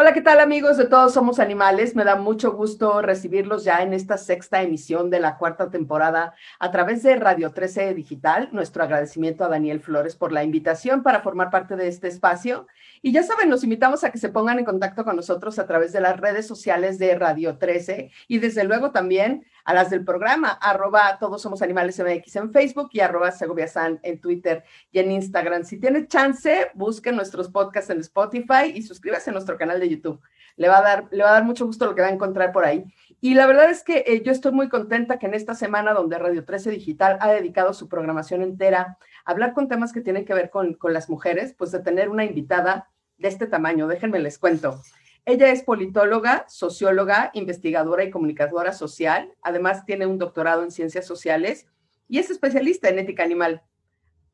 Hola, ¿qué tal amigos de Todos Somos Animales? Me da mucho gusto recibirlos ya en esta sexta emisión de la cuarta temporada a través de Radio 13 Digital. Nuestro agradecimiento a Daniel Flores por la invitación para formar parte de este espacio. Y ya saben, los invitamos a que se pongan en contacto con nosotros a través de las redes sociales de Radio 13 y desde luego también a las del programa, arroba Todos Somos Animales MX en Facebook y arroba Segovia San en Twitter y en Instagram. Si tiene chance, busquen nuestros podcasts en Spotify y suscríbase a nuestro canal de YouTube. Le va a dar, le va a dar mucho gusto lo que va a encontrar por ahí. Y la verdad es que eh, yo estoy muy contenta que en esta semana donde Radio 13 Digital ha dedicado su programación entera a hablar con temas que tienen que ver con, con las mujeres, pues de tener una invitada de este tamaño. Déjenme les cuento. Ella es politóloga, socióloga, investigadora y comunicadora social. Además, tiene un doctorado en ciencias sociales y es especialista en ética animal.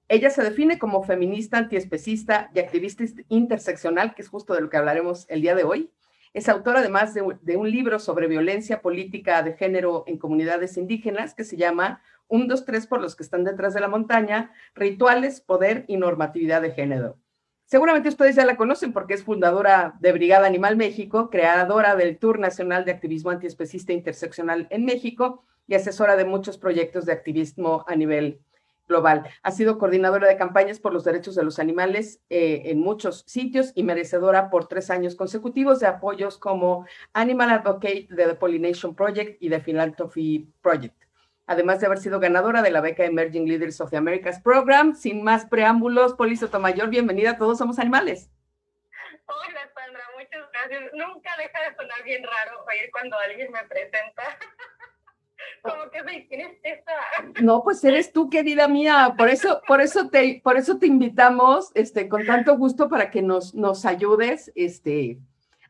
Ella se define como feminista, antiespecista y activista interseccional, que es justo de lo que hablaremos el día de hoy. Es autora además de, de un libro sobre violencia política de género en comunidades indígenas que se llama Un, dos, tres por los que están detrás de la montaña, rituales, poder y normatividad de género. Seguramente ustedes ya la conocen porque es fundadora de Brigada Animal México, creadora del Tour Nacional de Activismo Antiespecista Interseccional en México y asesora de muchos proyectos de activismo a nivel global. Ha sido coordinadora de campañas por los derechos de los animales eh, en muchos sitios y merecedora por tres años consecutivos de apoyos como Animal Advocate The Pollination Project y The Philanthropy Project además de haber sido ganadora de la beca Emerging Leaders of the Americas Program. Sin más preámbulos, Poli Sotomayor, bienvenida a Todos Somos Animales. Hola, Sandra, muchas gracias. Nunca deja de sonar bien raro oír cuando alguien me presenta. Como que me ¿quién es esa? No, pues eres tú, querida mía. Por eso, por eso te, por eso te invitamos, este, con tanto gusto para que nos, nos ayudes, este,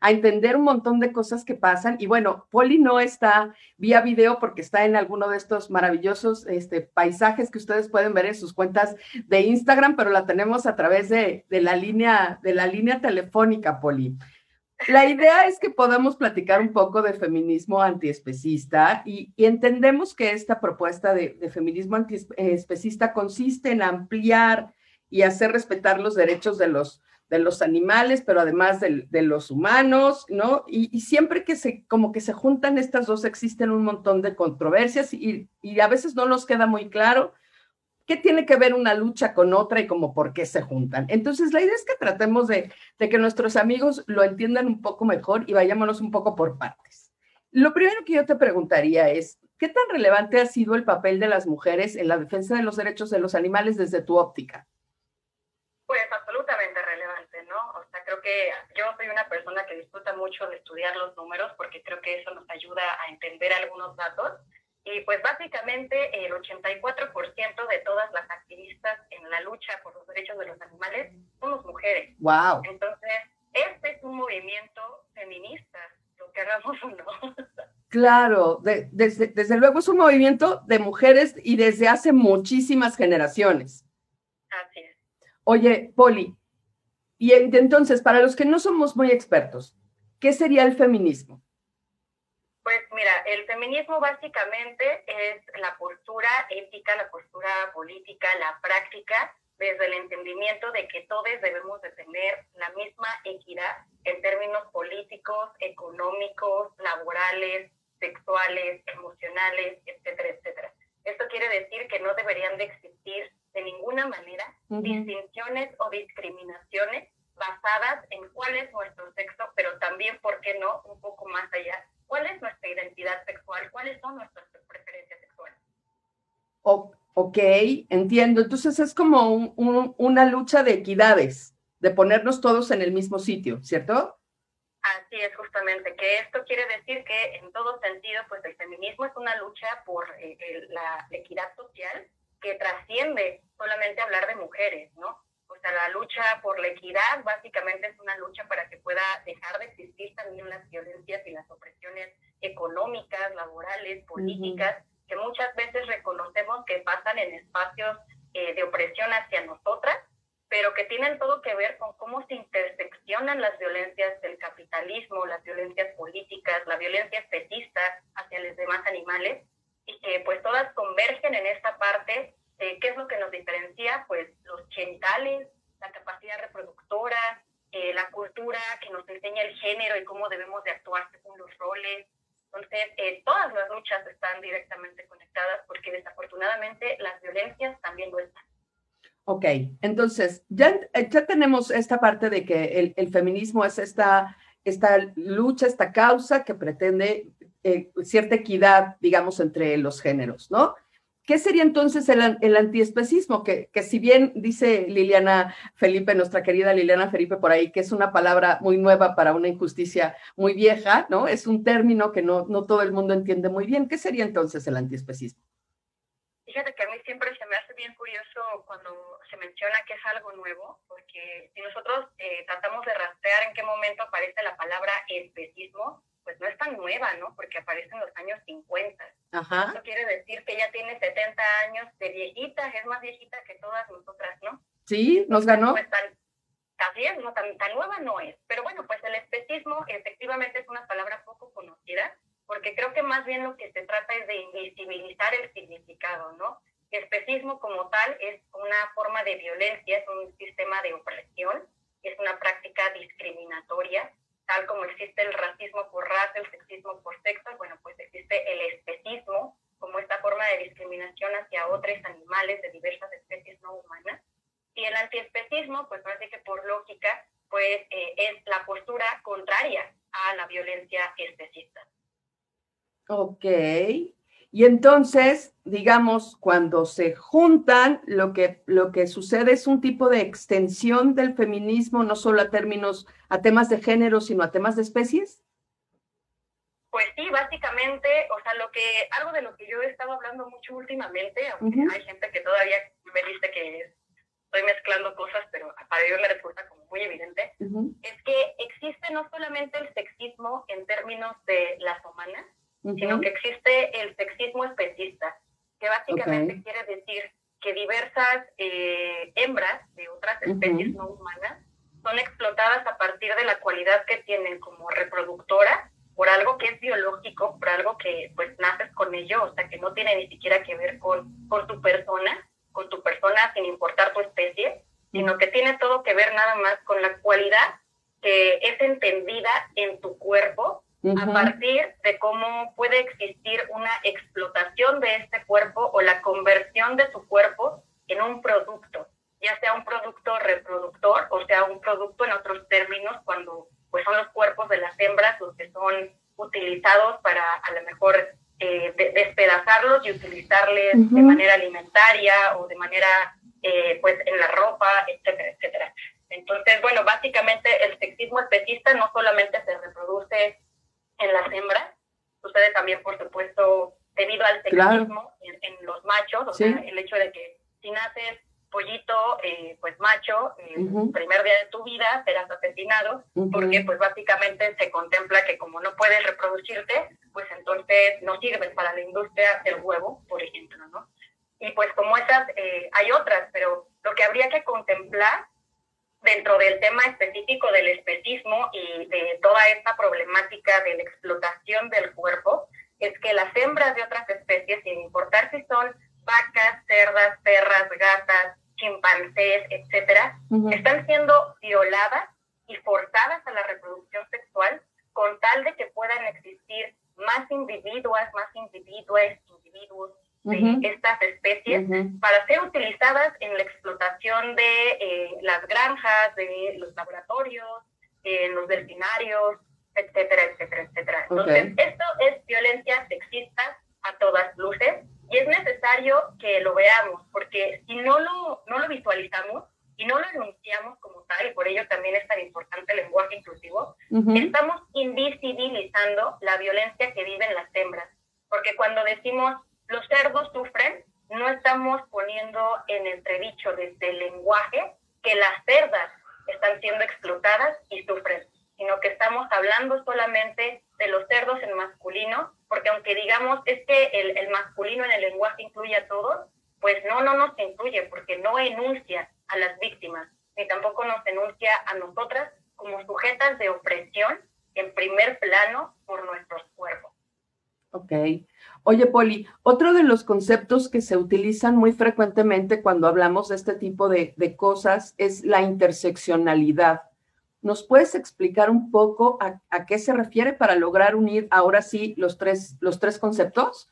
a entender un montón de cosas que pasan. Y bueno, Poli no está vía video porque está en alguno de estos maravillosos este, paisajes que ustedes pueden ver en sus cuentas de Instagram, pero la tenemos a través de, de la, línea, de la línea telefónica, Poli. La idea es que podamos platicar un poco de feminismo antiespecista y, y entendemos que esta propuesta de, de feminismo antiespecista consiste en ampliar y hacer respetar los derechos de los de los animales, pero además de, los humanos, ¿no? Y, siempre que se, como que se juntan estas dos, existen un montón de controversias y, a veces no nos queda muy claro qué tiene que ver una lucha con otra y como por qué se juntan. Entonces, la idea es que tratemos de, de que nuestros amigos lo entiendan un poco mejor y vayámonos un poco por partes. Lo primero que yo te preguntaría es, ¿qué tan relevante ha sido el papel de las mujeres en la defensa de los derechos de los animales desde tu óptica? Pues absolutamente relevante, ¿no? O sea, creo que yo soy una persona que disfruta mucho de estudiar los números porque creo que eso nos ayuda a entender algunos datos. Y pues básicamente el 84% de todas las activistas en la lucha por los derechos de los animales somos mujeres. Wow. Entonces, este es un movimiento feminista, lo que hagamos o no. Claro, desde, desde luego es un movimiento de mujeres y desde hace muchísimas generaciones. Así es. Oye, Poli, y entonces, para los que no somos muy expertos, ¿qué sería el feminismo? Pues mira, el feminismo básicamente es la postura ética, la postura política, la práctica, desde el entendimiento de que todos debemos de tener la misma equidad en términos políticos, económicos, laborales, sexuales, emocionales, etcétera, etcétera. Esto quiere decir que no deberían de existir de ninguna manera distinciones o discriminaciones basadas en cuál es nuestro sexo, pero también, ¿por qué no?, un poco más allá, cuál es nuestra identidad sexual, cuáles son nuestras preferencias sexuales. ok, entiendo. Entonces es como una lucha de equidades, de ponernos todos en el mismo sitio, ¿cierto? Así es, justamente, que esto quiere decir que en todo sentido, pues el feminismo es una lucha por eh, la equidad social que trasciende solamente hablar de mujeres, ¿no? O sea, la lucha por la equidad básicamente es una lucha para que pueda dejar de existir también las violencias y las opresiones económicas, laborales, políticas, que muchas veces reconocemos que pasan en espacios eh, de opresión hacia nosotras, pero que tienen todo que ver con cómo se interseccionan las violencias del capitalismo, las violencias políticas, la violencia especista hacia los demás animales y que pues todas convergen en esta parte de qué es lo que nos diferencia, pues los genitales, la capacidad reproductora, eh, la cultura que nos enseña el género y cómo debemos de actuar según los roles. Entonces, eh, todas las luchas están directamente conectadas porque desafortunadamente las violencias también lo están. Ok, entonces ya, ya tenemos esta parte de que el, el feminismo es esta, esta lucha, esta causa que pretende eh, cierta equidad, digamos, entre los géneros, ¿no? ¿Qué sería entonces el, el antiespecismo? Que, que, si bien dice Liliana Felipe, nuestra querida Liliana Felipe por ahí, que es una palabra muy nueva para una injusticia muy vieja, ¿no? Es un término que no, no todo el mundo entiende muy bien. ¿Qué sería entonces el antiespecismo? Fíjate que a mí siempre se me hace bien curioso cuando se menciona que es algo nuevo, porque si nosotros eh, tratamos de rastrear en qué momento aparece la palabra especismo, pues no es tan nueva, ¿no? Porque aparece en los años 50. Ajá. Eso quiere decir que ya tiene 70 años de viejita, es más viejita que todas nosotras, ¿no? Sí, nos ganó. Pues tan, así es, no, tan, tan nueva no es. Pero bueno, pues el especismo efectivamente es una palabra poco conocida, porque creo que más bien lo que se trata es de invisibilizar el significado, ¿no? Especismo como tal es una forma de violencia, es un sistema de opresión, es una práctica discriminatoria tal como existe el racismo por raza, el sexismo por sexo, bueno, pues existe el especismo como esta forma de discriminación hacia otros animales de diversas especies no humanas. Y el antiespecismo, pues parece que por lógica, pues eh, es la postura contraria a la violencia especista. Ok. Y entonces, digamos, cuando se juntan, lo que, lo que sucede es un tipo de extensión del feminismo, no solo a términos, a temas de género, sino a temas de especies. Pues sí, básicamente, o sea, lo que, algo de lo que yo he estado hablando mucho últimamente, aunque hay gente que todavía me dice que estoy mezclando cosas, pero para ellos me resulta como muy evidente, es que existe no solamente el sexismo en términos de las humanas, sino que existe el sexismo especista, que básicamente quiere decir que diversas eh, hembras de otras especies no humanas son explotadas a partir de la cualidad que tienen como reproductora por algo que es biológico, por algo que pues naces con ello, o sea que no tiene ni siquiera que ver con, con tu persona, con tu persona sin importar tu especie, sino que tiene todo que ver nada más con la cualidad que es entendida en tu cuerpo a partir de cómo puede existir una explotación de este cuerpo o la conversión de su cuerpo en un producto, ya sea un producto reproductor o sea un producto en otros términos cuando pues son los cuerpos de las hembras los que son utilizados para a lo mejor eh, despedazarlos y utilizarles de manera alimentaria o de manera eh, pues en la ropa, etcétera, etcétera. Entonces, bueno, básicamente el sexismo especista no solamente se reproduce en las hembras, sucede también, por supuesto, al sexismo en, los machos, o sea, el hecho de que si naces pollito, eh, pues macho, el primer día de tu vida serás asesinado, porque pues básicamente se contempla que como no puedes reproducirte, pues entonces no sirves para la industria del huevo, por ejemplo, ¿no? Y pues como esas, eh, hay otras, pero lo que habría que contemplar dentro del tema específico del especismo y de toda esta problemática de la explotación del cuerpo, es que las hembras de otras especies, sin importar si son vacas, cerdas, perras, gatas, chimpancés, etcétera, están siendo violadas y forzadas a la reproducción sexual con tal de que puedan existir más individuas, más individuos, individuos de estas especies para ser utilizadas en la explotación de eh, las granjas, de los laboratorios, en los delfinarios, etcétera, etcétera, etcétera. Entonces, esto es violencia sexista a todas luces y es necesario que lo veamos porque si no lo, no lo visualizamos y no lo enunciamos como tal, y por ello también es tan importante el lenguaje inclusivo, estamos invisibilizando la violencia que viven las hembras. Porque cuando decimos los cerdos sufren, no estamos poniendo en entredicho desde el lenguaje que las cerdas están siendo explotadas y sufren, sino que estamos hablando solamente de los cerdos en masculino, porque aunque digamos es que el, el masculino en el lenguaje incluye a todos, pues no, no nos incluye, porque no enuncia a las víctimas, ni tampoco nos enuncia a nosotras como sujetas de opresión en primer plano por nuestros cuerpos. Ok. Oye, Poli, otro de los conceptos que se utilizan muy frecuentemente cuando hablamos de este tipo de, cosas es la interseccionalidad. ¿Nos puedes explicar un poco a, qué se refiere para lograr unir ahora sí los tres, los tres conceptos?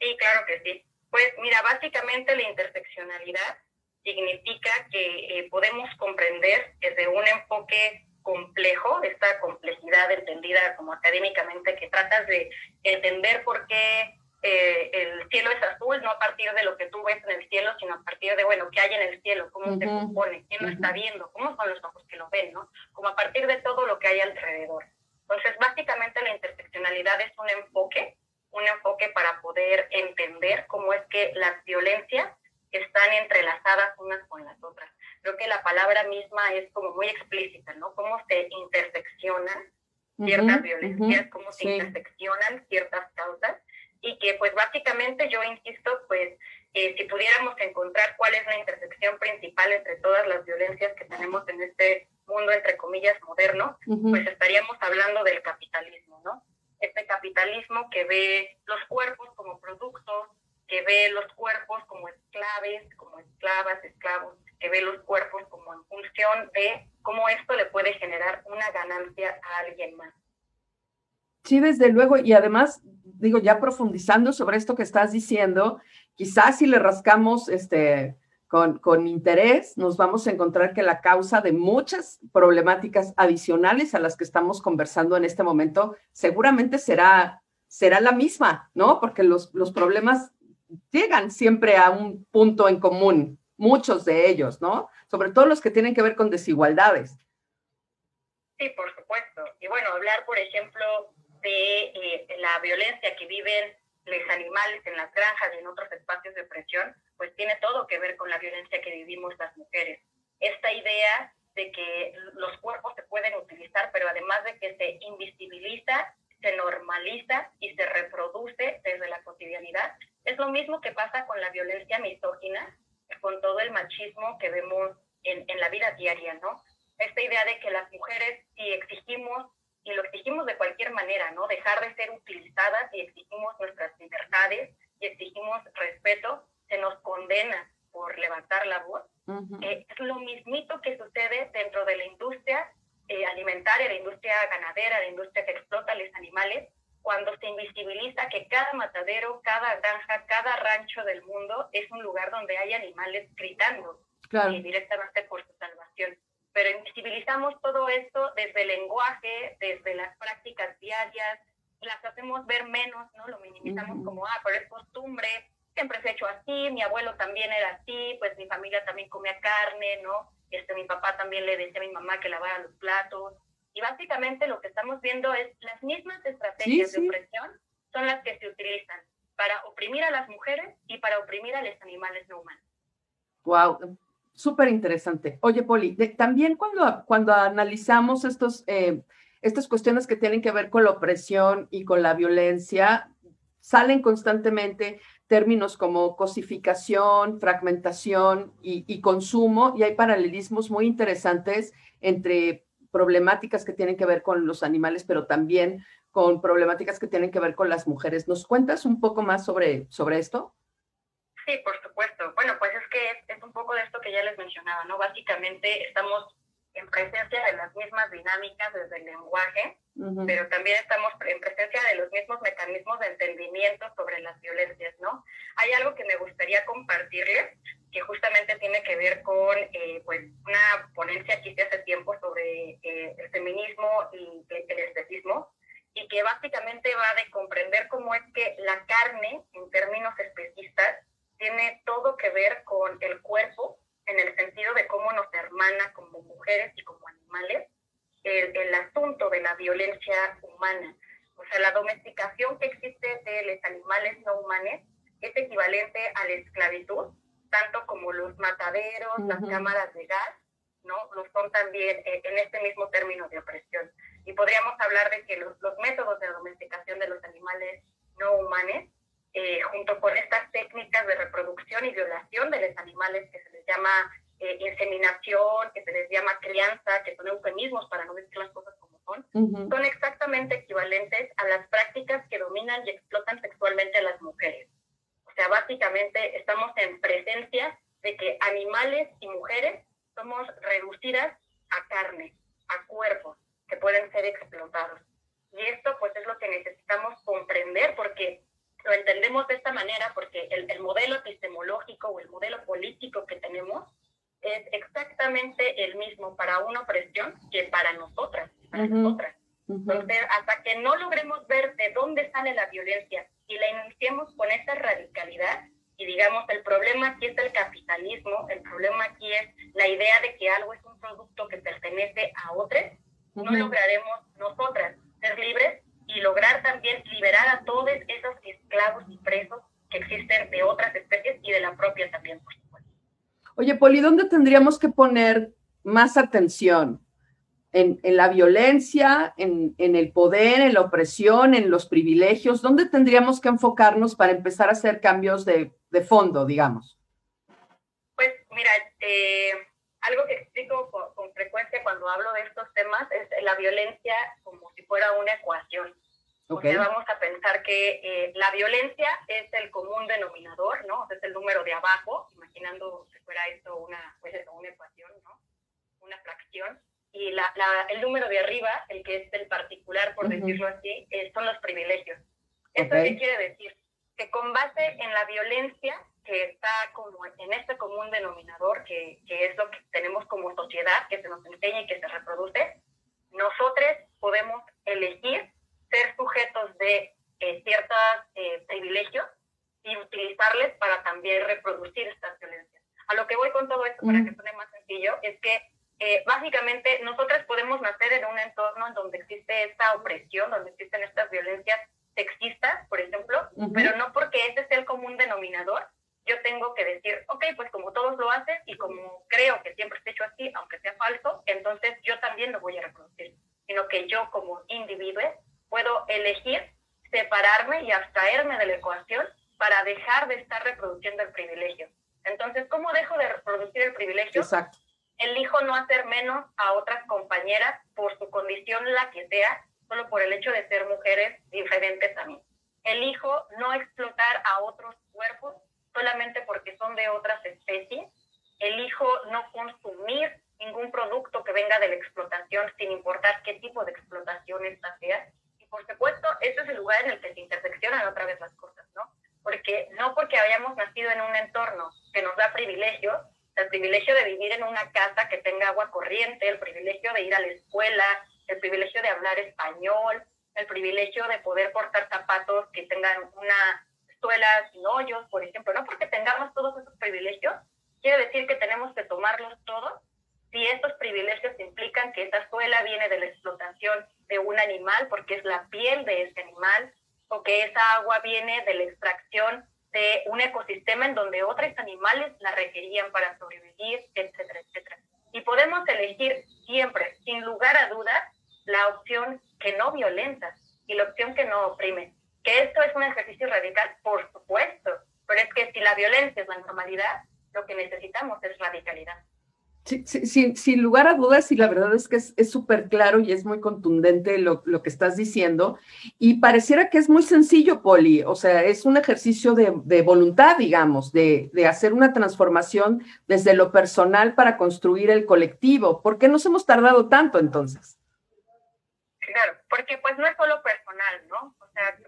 Sí, claro que sí. Pues mira, básicamente la interseccionalidad significa que eh, podemos comprender desde un enfoque complejo, esta complejidad entendida como académicamente, que tratas de entender por qué eh, el cielo es azul, no a partir de lo que tú ves en el cielo, sino a partir de, bueno, qué hay en el cielo, cómo se compone, quién lo está viendo, cómo son los ojos que lo ven, ¿no? Como a partir de todo lo que hay alrededor. Entonces, básicamente la interseccionalidad es un enfoque, un enfoque para poder entender cómo es que las violencias están entrelazadas unas con las otras. Creo que la palabra misma es como muy explícita, ¿no? Cómo se interseccionan ciertas violencias, cómo se interseccionan ciertas causas y que pues básicamente yo insisto, pues eh, si pudiéramos encontrar cuál es la intersección principal entre todas las violencias que tenemos en este mundo, entre comillas, moderno, pues estaríamos hablando del capitalismo, ¿no? Este capitalismo que ve los cuerpos como productos, que ve los cuerpos como esclaves, como esclavas, esclavos, que ve los cuerpos como en función de cómo esto le puede generar una ganancia a alguien más. Sí, desde luego, y además, digo, ya profundizando sobre esto que estás diciendo, quizás si le rascamos este, con, con, interés, nos vamos a encontrar que la causa de muchas problemáticas adicionales a las que estamos conversando en este momento seguramente será, será la misma, ¿no? Porque los, los problemas llegan siempre a un punto en común, muchos de ellos, ¿no? Sobre todo los que tienen que ver con desigualdades. Sí, por supuesto. Y bueno, hablar, por ejemplo, de eh, la violencia que viven los animales en las granjas y en otros espacios de presión, pues tiene todo que ver con la violencia que vivimos las mujeres. Esta idea de que los cuerpos se pueden utilizar, pero además de que se invisibiliza, se normaliza y se reproduce desde la cotidianidad, es lo mismo que pasa con la violencia misógina, con todo el machismo que vemos en, en la vida diaria, ¿no? Esta idea de que las mujeres, si exigimos y lo exigimos de cualquier manera, ¿no? Dejar de ser utilizadas y exigimos nuestras libertades y exigimos respeto, se nos condena por levantar la voz. Eh, es lo mismito que sucede dentro de la industria eh, alimentaria, la industria ganadera, la industria que explota a los animales, cuando se invisibiliza que cada matadero, cada granja, cada rancho del mundo es un lugar donde hay animales gritando eh, directamente por su salvación pero invisibilizamos todo esto desde el lenguaje, desde las prácticas diarias, las hacemos ver menos, ¿no? Lo minimizamos como, ah, pero es costumbre, siempre se ha hecho así, mi abuelo también era así, pues mi familia también comía carne, ¿no? Este, mi papá también le decía a mi mamá que lavara los platos. Y básicamente lo que estamos viendo es las mismas estrategias de opresión son las que se utilizan para oprimir a las mujeres y para oprimir a los animales no humanos. Wow, Súper interesante. Oye, Poli, también cuando, cuando analizamos estos, eh, estas cuestiones que tienen que ver con la opresión y con la violencia, salen constantemente términos como cosificación, fragmentación y, y, consumo, y hay paralelismos muy interesantes entre problemáticas que tienen que ver con los animales, pero también con problemáticas que tienen que ver con las mujeres. ¿Nos cuentas un poco más sobre, sobre esto? Sí, por supuesto. Bueno, pues es que es, un poco de esto que ya les mencionaba, ¿no? Básicamente estamos en presencia de las mismas dinámicas desde el lenguaje, pero también estamos en presencia de los mismos mecanismos de entendimiento sobre las violencias, ¿no? Hay algo que me gustaría compartirles, que justamente tiene que ver con eh, pues una ponencia que hice hace tiempo sobre eh, el feminismo y el especismo, y que básicamente va de comprender cómo es que la carne, en términos especistas, tiene todo que ver con el cuerpo, en el sentido de cómo nos hermana como mujeres y como animales, el, el asunto de la violencia humana. O sea, la domesticación que existe de los animales no humanos es equivalente a la esclavitud, tanto como los mataderos, las cámaras de gas, ¿no? Lo son también eh, en este mismo término de opresión. Y podríamos hablar de que los, los métodos de domesticación de los animales no humanos eh, junto con estas técnicas de reproducción y violación de los animales que se les llama eh, inseminación, que se les llama crianza, que son eufemismos para no decir las cosas como son, son exactamente equivalentes a las prácticas que dominan y explotan sexualmente a las mujeres. O sea, básicamente estamos en presencia de que animales y mujeres somos reducidas a carne. a cuerpos que pueden ser explotados. Y esto pues es lo que necesitamos comprender porque lo entendemos de esta manera porque el, el modelo epistemológico o el modelo político que tenemos es exactamente el mismo para una opresión que para nosotras, para nosotras. Entonces, hasta que no logremos ver de dónde sale la violencia y la iniciemos con esa radicalidad, y digamos, el problema aquí es el capitalismo, el problema aquí es la idea de que algo es un producto que pertenece a otros, no lograremos nosotras ser libres y lograr también liberar a todos esos esclavos y presos que existen de otras especies y de la propia también, por supuesto. Oye, Poli, ¿dónde tendríamos que poner más atención? En, en, la violencia, en, en, el poder, en la opresión, en los privilegios? ¿Dónde tendríamos que enfocarnos para empezar a hacer cambios de, de fondo, digamos? Pues mira, eh, algo que explico con, frecuencia cuando hablo de estos temas es la violencia como si fuera una ecuación. Okay. vamos a pensar que eh, la violencia es el común denominador, ¿no? es el número de abajo, imaginando que fuera esto una, pues una ecuación, ¿no? Una fracción. Y la, la, el número de arriba, el que es el particular, por decirlo así, eh, son los privilegios. ¿Esto qué quiere decir? Que con base en la violencia que está como en este común denominador, que, que, es lo que tenemos como sociedad, que se nos enseña y que se reproduce, nosotros podemos elegir ser sujetos de eh, ciertos eh, privilegios y utilizarles para también reproducir estas violencias. A lo que voy con todo esto, para que suene más sencillo, es que eh, básicamente nosotros podemos nacer en un entorno en donde existe esta opresión, donde existen estas violencias sexistas, por ejemplo, pero no porque ese es el común denominador, yo tengo que decir, ok, pues como todos lo hacen y como creo que siempre se hecho así, aunque sea falso, entonces yo también lo voy a reproducir, sino que yo como individuo puedo elegir separarme y abstraerme de la ecuación para dejar de estar reproduciendo el privilegio. Entonces, ¿cómo dejo de reproducir el privilegio? Exacto. Elijo no hacer menos a otras compañeras por su condición, la que sea, solo por el hecho de ser mujeres diferentes a mí. Elijo no explotar a otros cuerpos solamente porque son de otras especies. Elijo no consumir ningún producto que venga de la explotación, sin importar qué tipo de explotación esta sea. Por supuesto, ese es el lugar en el que se interseccionan otra vez las cosas, ¿no? Porque no porque hayamos nacido en un entorno que nos da privilegios, el privilegio de vivir en una casa que tenga agua corriente, el privilegio de ir a la escuela, el privilegio de hablar español, el privilegio de poder portar zapatos que tengan una suelas sin hoyos, por ejemplo, no porque tengamos todos esos privilegios, quiere decir que tenemos que tomarlos todos si estos privilegios implican que esa suela viene de la explotación de un animal porque es la piel de ese animal, o que esa agua viene de la extracción de un ecosistema en donde otros animales la requerían para sobrevivir, etcétera, etcétera. Y podemos elegir siempre, sin lugar a dudas, la opción que no violenta y la opción que no oprime. Que esto es un ejercicio radical, por supuesto, pero es que si la violencia es la normalidad, lo que necesitamos es radicalidad. Sí, sí, sin lugar a dudas, y la verdad es que es súper claro y es muy contundente lo, que estás diciendo. Y pareciera que es muy sencillo, Poli. O sea, es un ejercicio de, voluntad, digamos, de, de, hacer una transformación desde lo personal para construir el colectivo. ¿Por qué nos hemos tardado tanto entonces? Claro, porque pues no es solo personal, ¿no?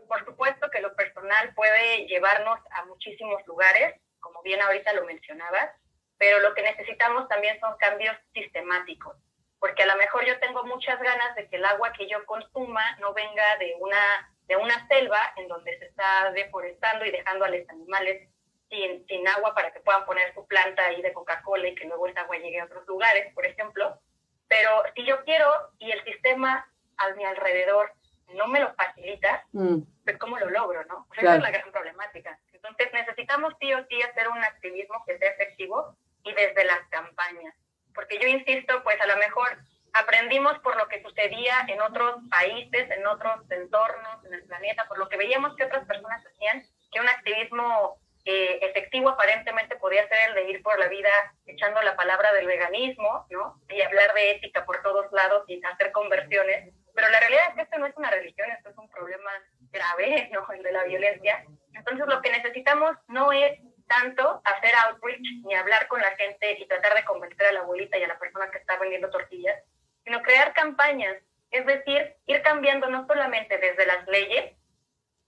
por supuesto que lo personal puede llevarnos a muchísimos lugares, como bien ahorita lo mencionabas, pero lo que necesitamos también son cambios sistemáticos, porque a lo mejor yo tengo muchas ganas de que el agua que yo consuma no venga de una, de una selva en donde se está deforestando y dejando a los animales sin, sin agua para que puedan poner su planta ahí de Coca-Cola y que luego esa agua llegue a otros lugares, por ejemplo. Pero si yo quiero y el sistema a mi alrededor no me lo facilita, mm. pues cómo lo logro, ¿no? Esa es la gran problemática. Entonces necesitamos sí o sí hacer un activismo que sea efectivo y desde las campañas. Porque yo insisto, pues a lo mejor aprendimos por lo que sucedía en otros países, en otros entornos, en el planeta, por lo que veíamos que otras personas hacían, que un activismo eh, efectivo aparentemente podía ser el de ir por la vida echando la palabra del veganismo, ¿no? Y hablar de ética por todos lados y hacer conversiones pero la realidad es que esto no es una religión, esto es un problema grave, ¿no? El de la violencia. Entonces lo que necesitamos no es tanto hacer outreach ni hablar con la gente y tratar de convencer a la abuelita y a la persona que está vendiendo tortillas, sino crear campañas, es decir, ir cambiando no solamente desde las leyes,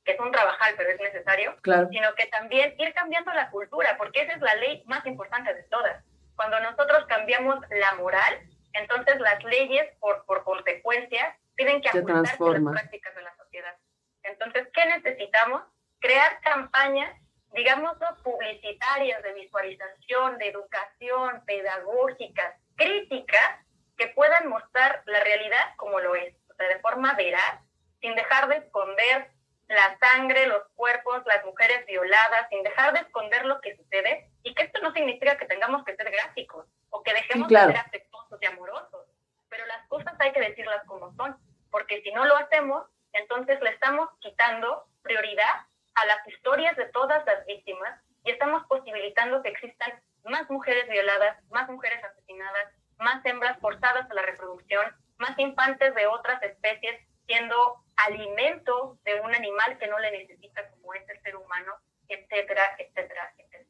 que es un trabajal, pero es necesario, sino que también ir cambiando la cultura, porque esa es la ley más importante de todas. Cuando nosotros cambiamos la moral, entonces las leyes, por, por consecuencia, tienen que ajustarse a las prácticas de la sociedad. Entonces, ¿qué necesitamos? Crear campañas, digamos, publicitarias, de visualización, de educación, pedagógicas, críticas, que puedan mostrar la realidad como lo es, o sea, de forma veraz, sin dejar de esconder la sangre, los cuerpos, las mujeres violadas, sin dejar de esconder lo que sucede, y que esto no significa que tengamos que ser gráficos o que dejemos de ser afectuosos y amorosos, pero las cosas hay que decirlas como son, porque si no lo hacemos, entonces le estamos quitando prioridad a las historias de todas las víctimas y estamos posibilitando que existan más mujeres violadas, más mujeres asesinadas, más hembras forzadas a la reproducción, más infantes de otras especies siendo alimento de un animal que no le necesita como es el ser humano, etcétera, etcétera, etcétera.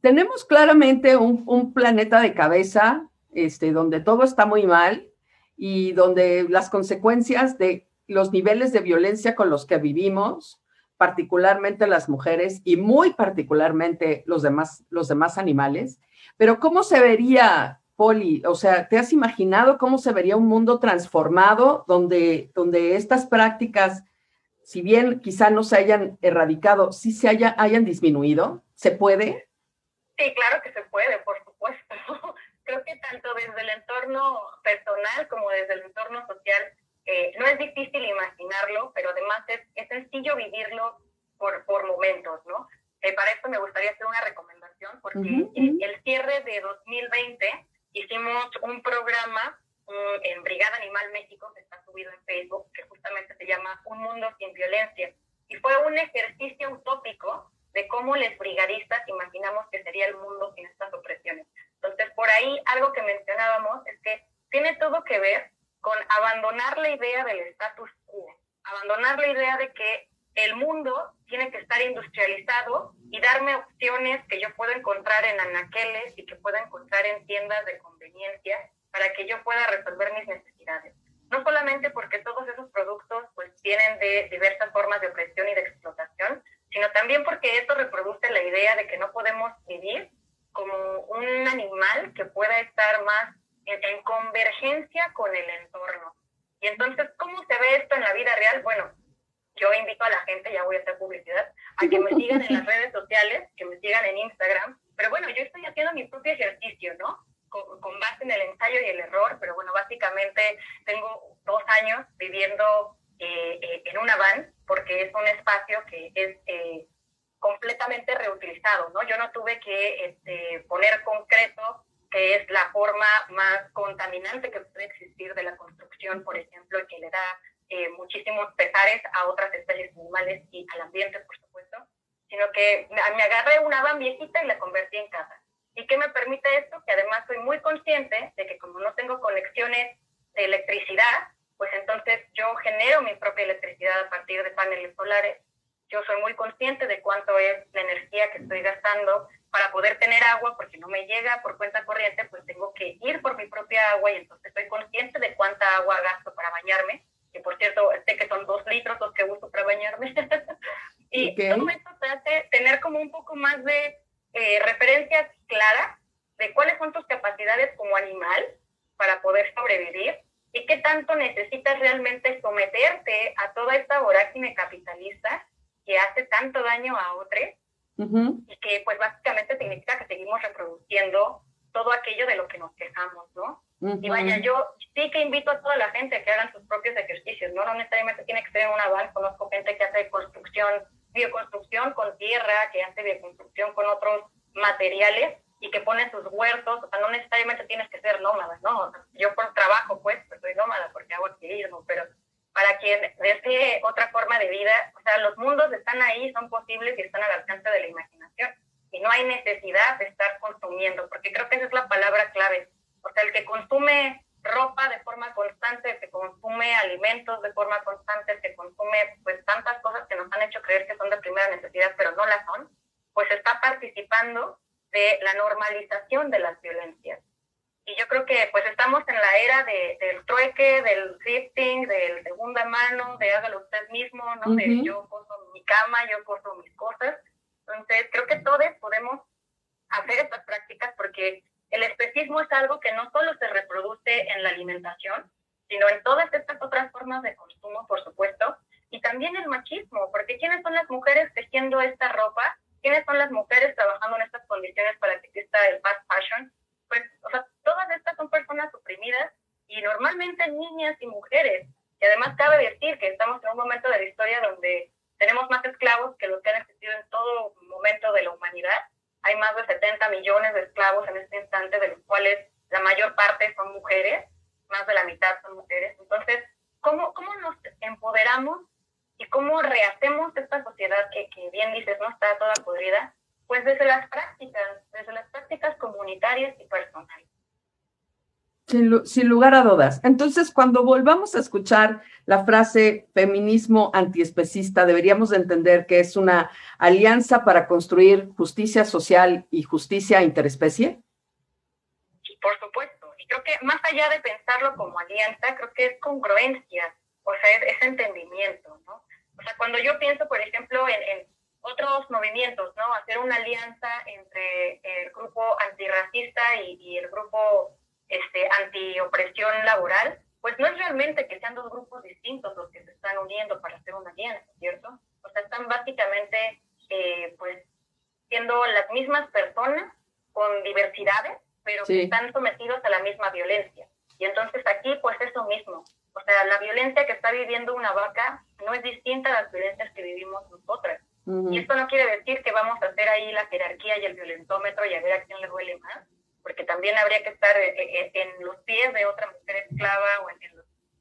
Tenemos claramente un, un planeta de cabeza este, donde todo está muy mal y donde las consecuencias de los niveles de violencia con los que vivimos, particularmente las mujeres y muy particularmente los demás, los demás animales. Pero ¿cómo se vería, Poli? O sea, ¿te has imaginado cómo se vería un mundo transformado donde, donde estas prácticas, si bien quizá no se hayan erradicado, sí se haya, hayan disminuido? ¿Se puede? Sí, claro que se puede, por supuesto. Creo que tanto desde el entorno personal como desde el entorno social eh, no es difícil imaginarlo, pero además es, es sencillo vivirlo por, por momentos, ¿no? Eh, para esto me gustaría hacer una recomendación, porque el cierre de 2020 hicimos un programa en Brigada Animal México, que está subido en Facebook, que justamente se llama Un Mundo Sin Violencia. Y fue un ejercicio utópico de cómo les brigadistas imaginamos que sería el mundo sin estas opresiones. Entonces, por ahí algo que mencionábamos es que tiene todo que ver con abandonar la idea del status quo, abandonar la idea de que el mundo tiene que estar industrializado y darme opciones que yo puedo encontrar en anaqueles y que puedo encontrar en tiendas de conveniencia para que yo pueda resolver mis necesidades. No solamente porque todos esos productos pues vienen de diversas formas de opresión y de explotación, sino también porque esto reproduce la idea de que no podemos vivir como un animal que pueda estar más en, convergencia con el entorno. Y entonces, ¿cómo se ve esto en la vida real? Bueno, yo invito a la gente, ya voy a hacer publicidad, a que me sigan en las redes sociales, que me sigan en Instagram. Pero bueno, yo estoy haciendo mi propio ejercicio, ¿no? Con, base en el ensayo y el error, pero bueno, básicamente tengo dos años viviendo eh, eh, en una van, porque es un espacio que es eh, completamente reutilizado, ¿no? Yo no tuve que este, poner concreto que es la forma más contaminante que puede existir de la construcción, por ejemplo, que le da eh, muchísimos pesares a otras especies animales y al ambiente, por supuesto, sino que me, agarré una van viejita y la convertí en casa. ¿Y qué me permite esto? Que además soy muy consciente de que como no tengo conexiones de electricidad, pues entonces yo genero mi propia electricidad a partir de paneles solares. Yo soy muy consciente de cuánto es la energía que estoy gastando para poder tener agua, porque no me llega por cuenta corriente, pues tengo que ir por mi propia agua y entonces estoy consciente de cuánta agua gasto para bañarme, que por cierto, sé que son dos litros los que uso para bañarme. y todo esto te hace tener como un poco más de eh, referencias claras de cuáles son tus capacidades como animal para poder sobrevivir y qué tanto necesitas realmente someterte a toda esta vorágine capitalista que hace tanto daño a otros y que pues básicamente significa que seguimos reproduciendo todo aquello de lo que nos quejamos, ¿no? Y vaya, yo sí que invito a toda la gente a que hagan sus propios ejercicios, ¿no? No necesariamente tiene que ser en una van, conozco gente que hace construcción, bioconstrucción con tierra, que hace bioconstrucción con otros materiales y que pone sus huertos, o sea, no necesariamente tienes que ser nómada, ¿no? yo por trabajo, pues, pues soy nómada porque hago activismo, pero para quien desee otra forma de vida, o sea, los mundos están ahí, son posibles y están al alcance de la imaginación. Y no hay necesidad de estar consumiendo, porque creo que esa es la palabra clave. O sea, el que consume ropa de forma constante, el que consume alimentos de forma constante, el que consume pues tantas cosas que nos han hecho creer que son de primera necesidad, pero no las son, pues está participando de la normalización de las violencias. Y yo creo que pues estamos en la era de, del trueque, del thrifting, del segunda mano, de hágalo usted mismo, ¿no? De yo coso mi cama, yo coso mis cosas. Entonces, creo que todos podemos hacer estas prácticas porque el especismo es algo que no solo se reproduce en la alimentación, sino en todas estas otras formas de consumo, por supuesto, y también el machismo, porque ¿quiénes son las mujeres tejiendo esta ropa? ¿Quiénes son las mujeres trabajando en estas condiciones para que exista el fast fashion? Pues, o sea, todas estas son personas oprimidas y normalmente niñas y mujeres. Y además cabe decir que estamos en un momento de la historia donde tenemos más esclavos que los que han existido en todo momento de la humanidad. Hay más de 70 millones de esclavos en este instante, de los cuales la mayor parte son mujeres, más de la mitad son mujeres. Entonces, ¿cómo, cómo nos empoderamos y cómo rehacemos esta sociedad que, que bien dices, no está toda podrida? Pues desde las prácticas, desde las prácticas comunitarias y personales. Sin, lugar a dudas. Entonces, cuando volvamos a escuchar la frase feminismo antiespecista, deberíamos entender que es una alianza para construir justicia social y justicia interespecie. Por supuesto. Y creo que más allá de pensarlo como alianza, creo que es congruencia, o sea, es, entendimiento, ¿no? O sea, cuando yo pienso, por ejemplo, en otros movimientos, ¿no? Hacer una alianza entre el grupo antirracista y, el grupo este, antiopresión laboral, pues no es realmente que sean dos grupos distintos los que se están uniendo para hacer una alianza, ¿cierto? O sea, están básicamente, eh, pues, siendo las mismas personas con diversidades, pero que están sometidos a la misma violencia. Y entonces aquí, pues, eso mismo. O sea, la violencia que está viviendo una vaca no es distinta a las violencias que vivimos nosotras. Y esto no quiere decir que vamos a hacer ahí la jerarquía y el violentómetro y a ver a quién le duele más, porque también habría que estar eh, eh, en, los pies de otra mujer esclava o en,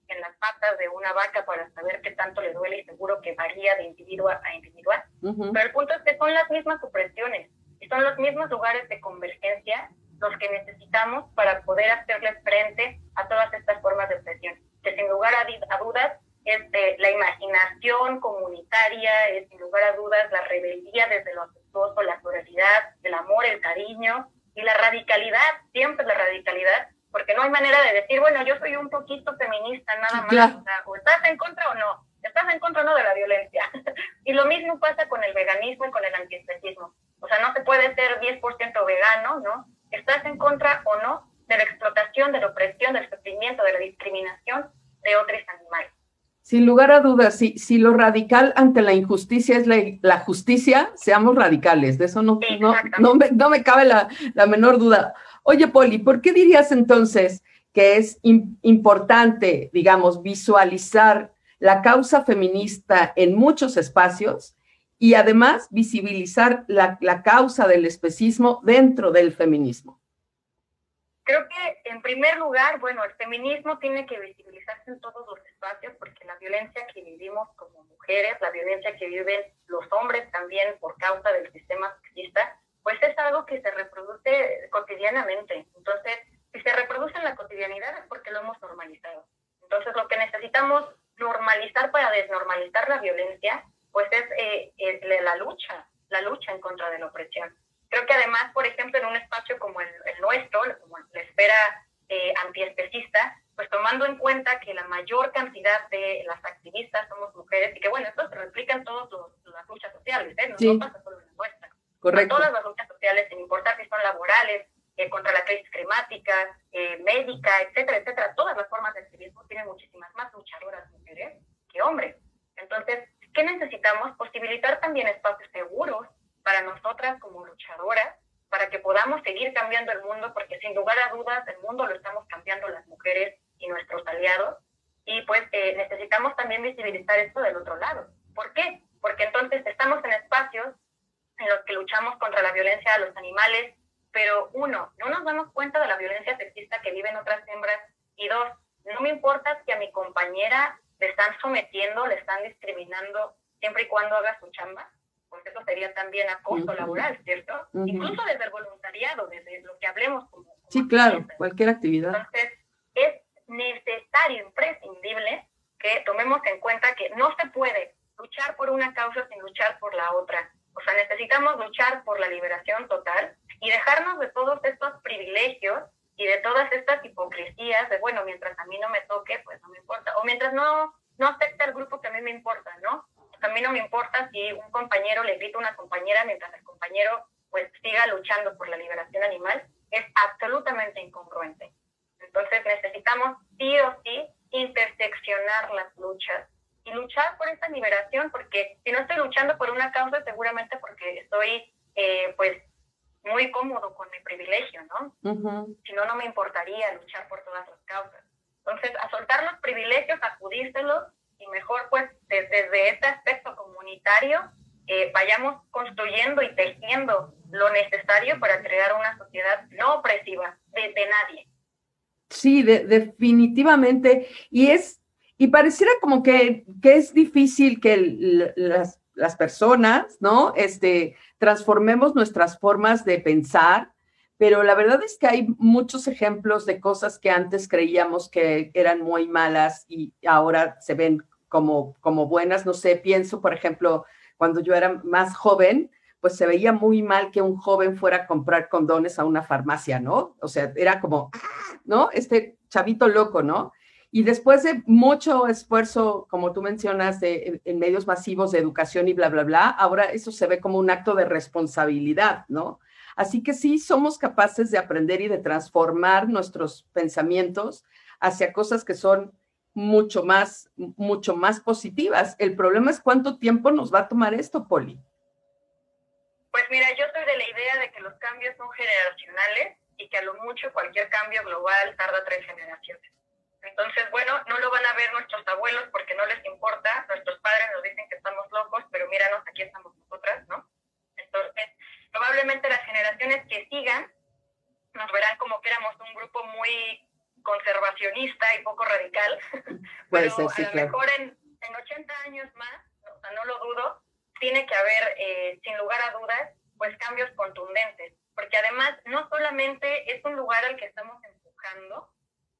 en, las patas de una vaca para saber qué tanto le duele y seguro que varía de individuo a individuo. Pero el punto es que son las mismas opresiones y son los mismos lugares de convergencia los que necesitamos para poder hacerles frente a todas estas formas de opresión, que sin lugar a dudas este, la imaginación comunitaria, es sin lugar a dudas la rebeldía desde lo afectuoso, la pluralidad, el amor, el cariño y la radicalidad, siempre la radicalidad, porque no hay manera de decir, bueno, yo soy un poquito feminista, nada más, o, estás en contra o no, estás en contra o no de la violencia. y lo mismo pasa con el veganismo y con el antiespecismo. O sea, no se puede ser 10% vegano, ¿no? Estás en contra o no de la explotación, de la opresión, del sufrimiento, de la discriminación de otros animales. Sin lugar a dudas, si, si lo radical ante la injusticia es la, justicia, seamos radicales. De eso no, no, no, me, no me cabe la, la, menor duda. Oye, Poli, ¿por qué dirías entonces que es importante, digamos, visualizar la causa feminista en muchos espacios y además visibilizar la, la causa del especismo dentro del feminismo? Creo que, en primer lugar, bueno, el feminismo tiene que visibilizarse en todos los espacios porque la violencia que vivimos como mujeres, la violencia que viven los hombres también por causa del sistema sexista, pues es algo que se reproduce cotidianamente. Entonces, si se reproduce en la cotidianidad es porque lo hemos normalizado. Entonces, lo que necesitamos normalizar para desnormalizar la violencia, pues es, eh, es la lucha, la lucha en contra de la opresión. Creo que además, por ejemplo, en un espacio como el, nuestro, como la esfera eh, antiespecista, pues tomando en cuenta que la mayor cantidad de las activistas somos mujeres y que bueno, esto se replica en todas las luchas sociales, ¿eh? no, pasa solo en la nuestra. Correcto. todas las luchas sociales, sin importar si son laborales, eh, contra la crisis climática, eh, médica, etcétera, etcétera, todas las formas de activismo tienen muchísimas más luchadoras mujeres que hombres. Entonces, ¿qué necesitamos? Posibilitar también espacios seguros para nosotras como luchadoras, para que podamos seguir cambiando el mundo, porque sin lugar a dudas el mundo lo estamos cambiando las mujeres y nuestros aliados, y pues eh, necesitamos también visibilizar esto del otro lado. ¿Por qué? Porque entonces estamos en espacios en los que luchamos contra la violencia a los animales, pero uno, no nos damos cuenta de la violencia sexista que viven otras hembras, y dos, no me importa si a mi compañera le están sometiendo, le están discriminando, siempre y cuando haga su chamba pues eso sería también acoso laboral, ¿cierto? Incluso desde el voluntariado, desde lo que hablemos como... sí, claro, cualquier actividad. Entonces, es necesario, imprescindible, que tomemos en cuenta que no se puede luchar por una causa sin luchar por la otra. O sea, necesitamos luchar por la liberación total y dejarnos de todos estos privilegios y de todas estas hipocresías de, bueno, mientras a mí no me toque, pues no me importa, o mientras no, no afecta al grupo que a mí me importa, ¿no? A mí no me importa si un compañero le grita a una compañera mientras el compañero pues siga luchando por la liberación animal, es absolutamente incongruente. Entonces necesitamos sí o sí interseccionar las luchas y luchar por esta liberación, porque si no estoy luchando por una causa, seguramente porque estoy eh, pues muy cómodo con mi privilegio, ¿no? Si no, no me importaría luchar por todas las causas. Entonces, a soltar los privilegios, acudírselos mejor pues desde, este aspecto comunitario eh, vayamos construyendo y tejiendo lo necesario para crear una sociedad no opresiva de, nadie. Sí, definitivamente. Y es, y pareciera como que, que es difícil que las, las, personas, ¿no? Este, transformemos nuestras formas de pensar, pero la verdad es que hay muchos ejemplos de cosas que antes creíamos que eran muy malas y ahora se ven como, como buenas. No sé, pienso, por ejemplo, cuando yo era más joven, pues se veía muy mal que un joven fuera a comprar condones a una farmacia, ¿no? O sea, era como, ¿no? Este chavito loco, ¿no? Y después de mucho esfuerzo, como tú mencionas, de, en medios masivos de educación y bla, bla, bla, ahora eso se ve como un acto de responsabilidad, ¿no? Así que sí, somos capaces de aprender y de transformar nuestros pensamientos hacia cosas que son mucho más, mucho más positivas. El problema es cuánto tiempo nos va a tomar esto, Poli. Pues mira, yo soy de la idea de que los cambios son generacionales y que a lo mucho cualquier cambio global tarda tres generaciones. Entonces, bueno, no lo van a ver nuestros abuelos porque no les importa, nuestros padres nos dicen que estamos locos, pero míranos, aquí estamos nosotras, ¿no? Entonces, probablemente las generaciones que sigan nos verán como que éramos un grupo muy conservacionista y poco radical. Pero a lo mejor en, en, 80 años más, o sea, no lo dudo, tiene que haber, eh, sin lugar a dudas, pues cambios contundentes. Porque además, no solamente es un lugar al que estamos empujando,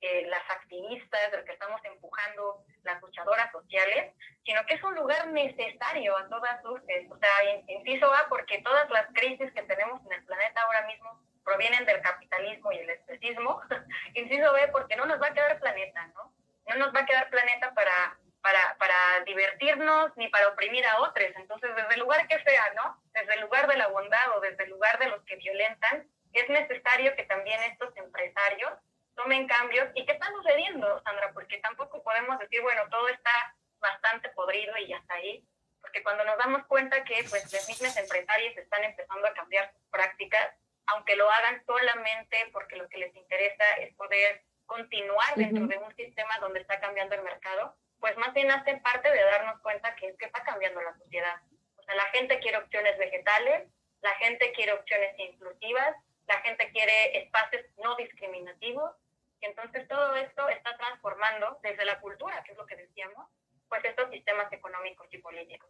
eh, las activistas, del que estamos empujando las luchadoras sociales, sino que es un lugar necesario a todas luces. O sea, inciso A, porque todas las crisis que tenemos en el planeta ahora mismo provienen del capitalismo y el especismo, inciso B, porque no nos va a quedar planeta, ¿no? No nos va a quedar planeta para, para, para divertirnos ni para oprimir a otros. Entonces, desde el lugar que sea, ¿no? Desde el lugar de la bondad o desde el lugar de los que violentan, es necesario que también estos empresarios tomen cambios. ¿Y qué está sucediendo, Sandra? Porque tampoco podemos decir, bueno, todo está bastante podrido y ya está ahí. Porque cuando nos damos cuenta que pues, los mismos empresarios están empezando a cambiar sus prácticas, aunque lo hagan solamente porque lo que les interesa es poder continuar dentro de un sistema donde está cambiando el mercado, pues más bien hace parte de darnos cuenta que, que está cambiando la sociedad. O sea, la gente quiere opciones vegetales, la gente quiere opciones inclusivas, la gente quiere espacios no discriminativos, y entonces todo esto está transformando desde la cultura, que es lo que decíamos, pues estos sistemas económicos y políticos.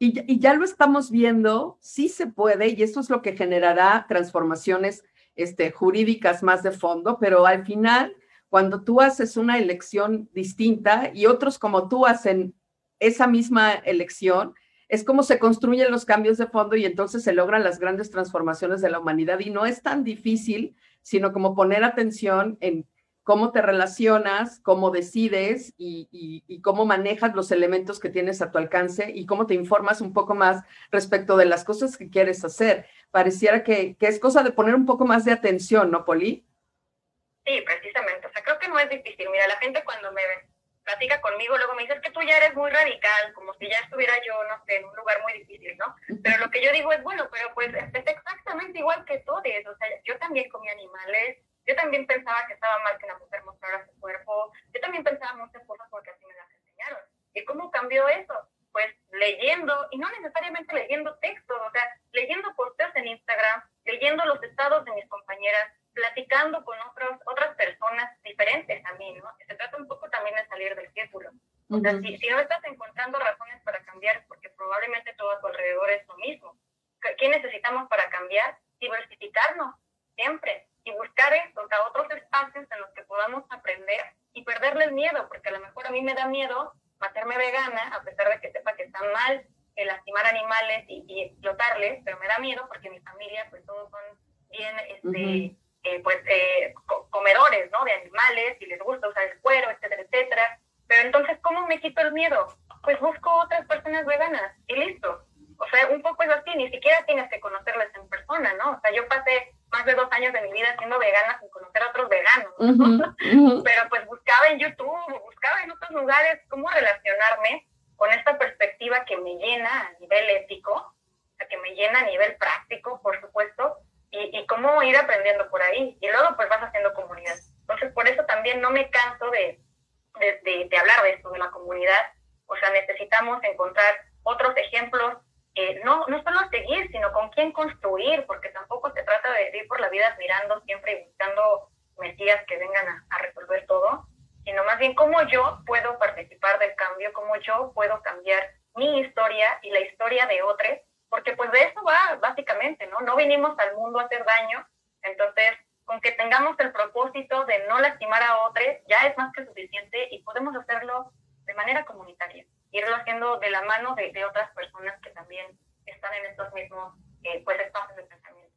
Y, ya lo estamos viendo, sí se puede, y eso es lo que generará transformaciones este, jurídicas más de fondo, pero al final, cuando tú haces una elección distinta y otros como tú hacen esa misma elección, es como se construyen los cambios de fondo y entonces se logran las grandes transformaciones de la humanidad. Y no es tan difícil, sino como poner atención en cómo te relacionas, cómo decides y, cómo manejas los elementos que tienes a tu alcance y cómo te informas un poco más respecto de las cosas que quieres hacer. Pareciera que, es cosa de poner un poco más de atención, ¿no, Poli? Sí, precisamente. O sea, creo que no es difícil. Mira, la gente cuando me platica conmigo, luego me dice que tú ya eres muy radical, como si ya estuviera yo, no sé, en un lugar muy difícil, ¿no? Pero lo que yo digo es, bueno, pero pues es exactamente igual que todos. O sea, yo también comí animales, yo también pensaba que estaba mal que la mujer mostrara su cuerpo. Yo también pensaba muchas cosas porque así me las enseñaron. ¿Y cómo cambió eso? Pues leyendo, y no necesariamente leyendo textos, o sea, leyendo posteos en Instagram, leyendo los estados de mis compañeras, platicando con otros, otras personas diferentes a mí, ¿no? Se trata un poco también de salir del círculo. O sea, si, si, no estás encontrando razones para cambiar, porque probablemente todo a tu alrededor es lo mismo. ¿Qué necesitamos para cambiar? Diversificarnos, siempre y buscar esto, o sea, otros espacios en los que podamos aprender y perderle el miedo, porque a lo mejor a mí me da miedo hacerme vegana, a pesar de que sepa que está mal lastimar animales y, explotarles, pero me da miedo porque mi familia, pues todos son bien este, eh, pues, eh, comedores, ¿no? De animales y les gusta usar el cuero, etcétera, etcétera. Pero entonces, ¿cómo me quito el miedo? Pues busco otras personas veganas y listo. O sea, un poco es así, ni siquiera tienes que conocerles en persona, ¿no? O sea, yo pasé más de dos años de mi vida siendo vegana sin conocer a otros veganos, pero pues buscaba en YouTube, buscaba en otros lugares cómo relacionarme con esta perspectiva que me llena a nivel ético, que me llena a nivel práctico, por supuesto, y, y cómo ir aprendiendo por ahí. Y luego pues vas haciendo comunidad. Entonces, por eso también no me canso de, de, de hablar de esto, de la comunidad. O sea, necesitamos encontrar otros ejemplos no, no solo seguir, sino con quién construir, porque tampoco se trata de ir por la vida admirando siempre y buscando mesías que vengan a, resolver todo, sino más bien cómo yo puedo participar del cambio, cómo yo puedo cambiar mi historia y la historia de otros, porque pues de eso va básicamente, ¿no? No vinimos al mundo a hacer daño, entonces con que tengamos el propósito de no lastimar a otros, ya es más que suficiente y podemos hacerlo de manera comunitaria irlo haciendo de la mano de, de otras personas que también están en estos mismos eh, pues, espacios de pensamiento.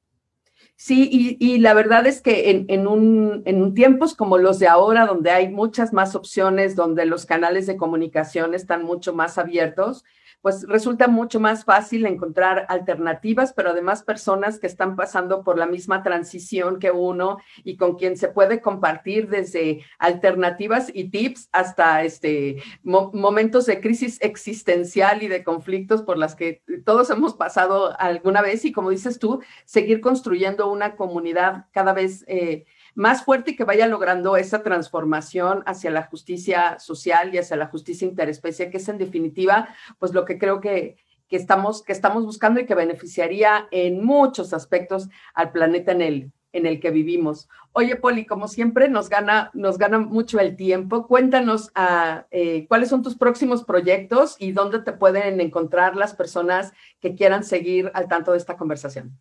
Sí, y, y, la verdad es que en, en, un, en tiempos como los de ahora, donde hay muchas más opciones, donde los canales de comunicación están mucho más abiertos, pues resulta mucho más fácil encontrar alternativas, pero además personas que están pasando por la misma transición que uno y con quien se puede compartir desde alternativas y tips hasta este momentos de crisis existencial y de conflictos por las que todos hemos pasado alguna vez. Y como dices tú, seguir construyendo una comunidad cada vez eh, más fuerte y que vaya logrando esa transformación hacia la justicia social y hacia la justicia interespecie, que es en definitiva, pues lo que creo que, que, estamos, que estamos buscando y que beneficiaría en muchos aspectos al planeta en el, en el que vivimos. Oye, Poli, como siempre, nos gana, nos gana mucho el tiempo. Cuéntanos ah, eh, cuáles son tus próximos proyectos y dónde te pueden encontrar las personas que quieran seguir al tanto de esta conversación.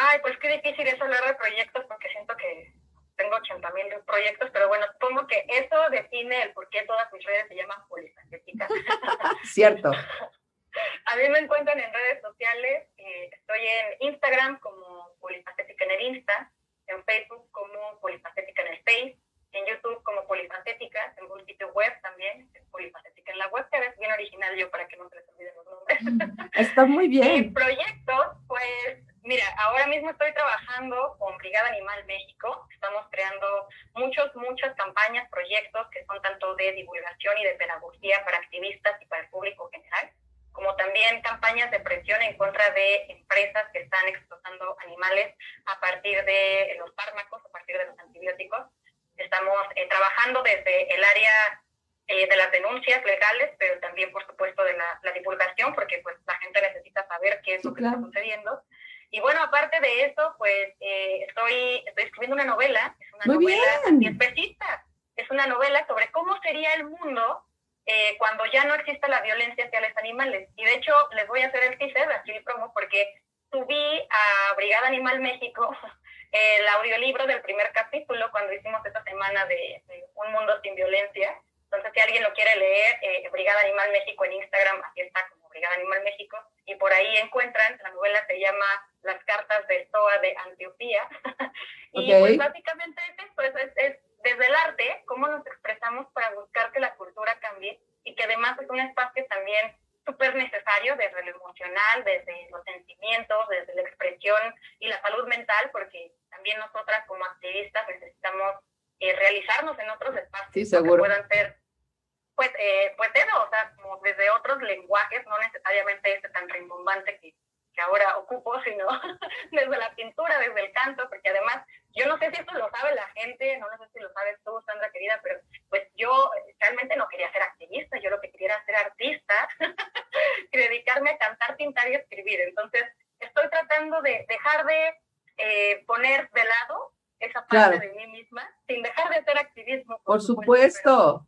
Ay, pues qué difícil es hablar de proyectos porque siento que tengo 80 mil proyectos, pero bueno, supongo que eso define el por qué todas mis redes se llaman polifacéticas. Cierto. A mí me encuentran en redes sociales, eh, estoy en Instagram como polifacética en el Insta, en Facebook como polifacética en el Face, en YouTube como polifacética, tengo un sitio web también, polifacética en la web, que es bien original yo para que no se les olviden los nombres. Está muy bien. Y proyectos, Mira, ahora mismo estoy trabajando con Brigada Animal México. Estamos creando muchos, muchas campañas, proyectos que son tanto de divulgación y de pedagogía para activistas y para el público general, como también campañas de presión en contra de empresas que están explotando animales a partir de los fármacos, a partir de los antibióticos. Estamos eh, trabajando desde el área eh, de las denuncias legales, pero también, por supuesto, de la, divulgación, porque pues la gente necesita saber qué es lo que está sucediendo. Y bueno, aparte de eso, pues eh, estoy, estoy escribiendo una novela, es una novela especista, es una novela sobre cómo sería el mundo eh, cuando ya no exista la violencia hacia los animales. Y de hecho, les voy a hacer el teaser, aquí el promo, porque subí a Brigada Animal México el audiolibro del primer capítulo cuando hicimos esta semana de, Un Mundo Sin Violencia. Entonces, si alguien lo quiere leer, eh, Brigada Animal México en Instagram, aquí está Brigada Animal México, y por ahí encuentran, la novela se llama las cartas de Stoa de Antioquía. y pues básicamente es esto, es, desde el arte, cómo nos expresamos para buscar que la cultura cambie y que además es un espacio también súper necesario desde lo emocional, desde los sentimientos, desde la expresión y la salud mental, porque también nosotras como activistas necesitamos eh, realizarnos en otros espacios sí, que puedan ser pues, eh, pues eso, o sea, como desde otros lenguajes, no necesariamente este tan rimbombante que, ahora ocupo, sino desde la pintura, desde el canto, porque además, yo no sé si esto lo sabe la gente, no, sé si lo sabes tú, Sandra querida, pero pues yo realmente no quería ser activista, yo lo que quería era ser artista y dedicarme a cantar, pintar y escribir. Entonces, estoy tratando de dejar de eh, poner de lado esa parte de mí misma, sin dejar de hacer activismo. Por, supuesto.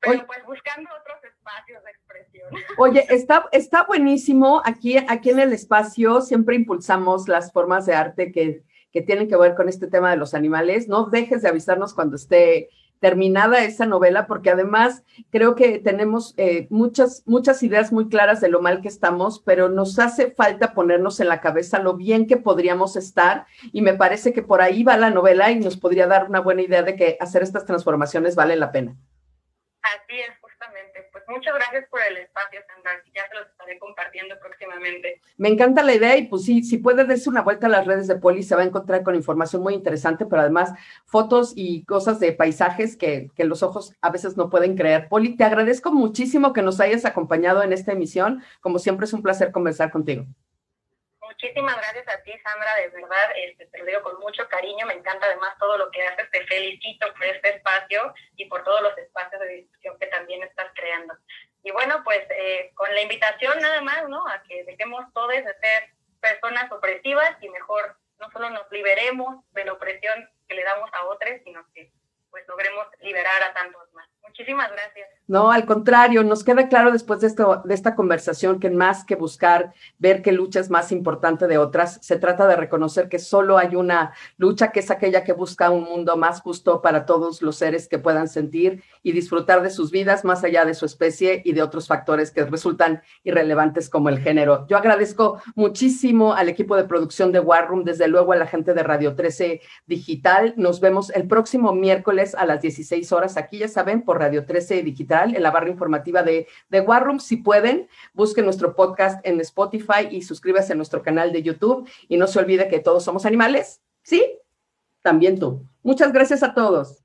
Pero, pues buscando otros espacios de expresión. Oye, está, está buenísimo. Aquí, aquí en el espacio siempre impulsamos las formas de arte que, que tienen que ver con este tema de los animales. No dejes de avisarnos cuando esté terminada esa novela, porque además creo que tenemos eh, muchas, muchas ideas muy claras de lo mal que estamos, pero nos hace falta ponernos en la cabeza lo bien que podríamos estar y me parece que por ahí va la novela y nos podría dar una buena idea de que hacer estas transformaciones vale la pena. Así es, pues muchas gracias por el espacio, Sandra. Ya se los estaré compartiendo próximamente. Me encanta la idea y pues sí, si puede darse una vuelta a las redes de Poli, se va a encontrar con información muy interesante, pero además fotos y cosas de paisajes que, que los ojos a veces no pueden creer. Poli, te agradezco muchísimo que nos hayas acompañado en esta emisión. Como siempre es un placer conversar contigo. Muchísimas gracias a ti, Sandra, de verdad, este, te lo digo con mucho cariño, me encanta además todo lo que haces, te felicito por este espacio y por todos los espacios de discusión que también estás creando. Y bueno, pues eh, con la invitación nada más, ¿no? A que dejemos todos de ser personas opresivas y mejor no solo nos liberemos de la opresión que le damos a otros, sino que pues logremos liberar a tantos más. Muchísimas gracias. No, al contrario, nos queda claro después de, esto, de esta conversación que más que buscar ver qué lucha es más importante de otras, se trata de reconocer que solo hay una lucha que es aquella que busca un mundo más justo para todos los seres que puedan sentir y disfrutar de sus vidas más allá de su especie y de otros factores que resultan irrelevantes como el género. Yo agradezco muchísimo al equipo de producción de War Room, desde luego a la gente de Radio 13 Digital. Nos vemos el próximo miércoles a las 16 horas aquí, ya saben, Radio 13 Digital, en la barra informativa de, de War Room. Si pueden, busquen nuestro podcast en Spotify y suscríbase a nuestro canal de YouTube. Y no se olvide que todos somos animales, ¿sí? También tú. Muchas gracias a todos.